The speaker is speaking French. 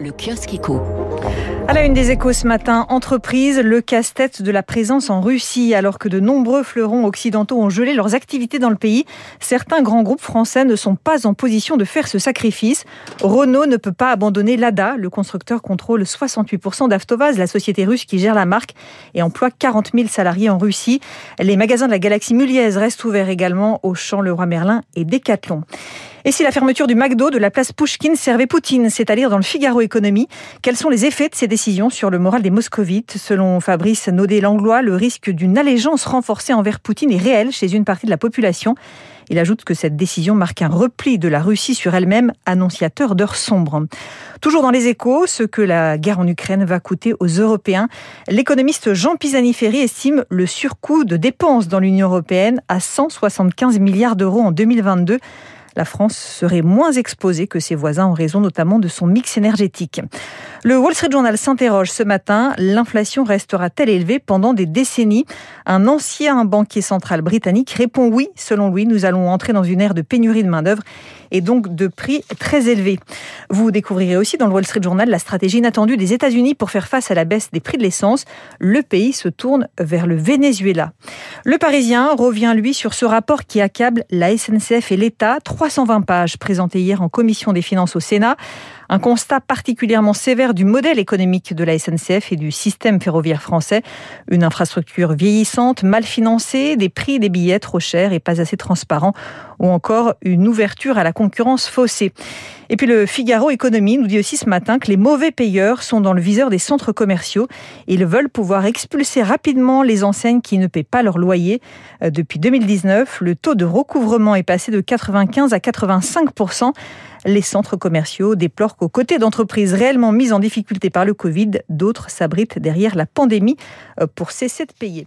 le kiosque éco. À la une des échos ce matin, entreprise, le casse-tête de la présence en Russie. Alors que de nombreux fleurons occidentaux ont gelé leurs activités dans le pays, certains grands groupes français ne sont pas en position de faire ce sacrifice. Renault ne peut pas abandonner l'ADA. Le constructeur contrôle 68% d'Avtovaz, la société russe qui gère la marque et emploie 40 000 salariés en Russie. Les magasins de la galaxie Muliez restent ouverts également au Champ Leroy Merlin et Decathlon. Et si la fermeture du McDo de la place Pouchkine servait Poutine, c'est à dire dans le Figaro Quels sont les effets de ces décisions sur le moral des moscovites? Selon Fabrice Naudet-Langlois, le risque d'une allégeance renforcée envers Poutine est réel chez une partie de la population. Il ajoute que cette décision marque un repli de la Russie sur elle-même, annonciateur d'heures sombres. Toujours dans les échos, ce que la guerre en Ukraine va coûter aux Européens. L'économiste Jean Pisani-Ferry estime le surcoût de dépenses dans l'Union européenne à 175 milliards d'euros en 2022 la France serait moins exposée que ses voisins en raison notamment de son mix énergétique. Le Wall Street Journal s'interroge ce matin, l'inflation restera-t-elle élevée pendant des décennies? Un ancien banquier central britannique répond oui, selon lui, nous allons entrer dans une ère de pénurie de main-d'œuvre et donc de prix très élevés. Vous découvrirez aussi dans le Wall Street Journal la stratégie inattendue des États-Unis pour faire face à la baisse des prix de l'essence. Le pays se tourne vers le Venezuela. Le Parisien revient lui sur ce rapport qui accable la SNCF et l'État, 320 pages présentées hier en commission des finances au Sénat. Un constat particulièrement sévère du modèle économique de la SNCF et du système ferroviaire français. Une infrastructure vieillissante, mal financée, des prix des billets trop chers et pas assez transparents, ou encore une ouverture à la concurrence faussée. Et puis le Figaro Économie nous dit aussi ce matin que les mauvais payeurs sont dans le viseur des centres commerciaux. Ils veulent pouvoir expulser rapidement les enseignes qui ne paient pas leur loyer. Euh, depuis 2019, le taux de recouvrement est passé de 95 à 85 les centres commerciaux déplorent qu'aux côtés d'entreprises réellement mises en difficulté par le Covid, d'autres s'abritent derrière la pandémie euh, pour cesser de payer.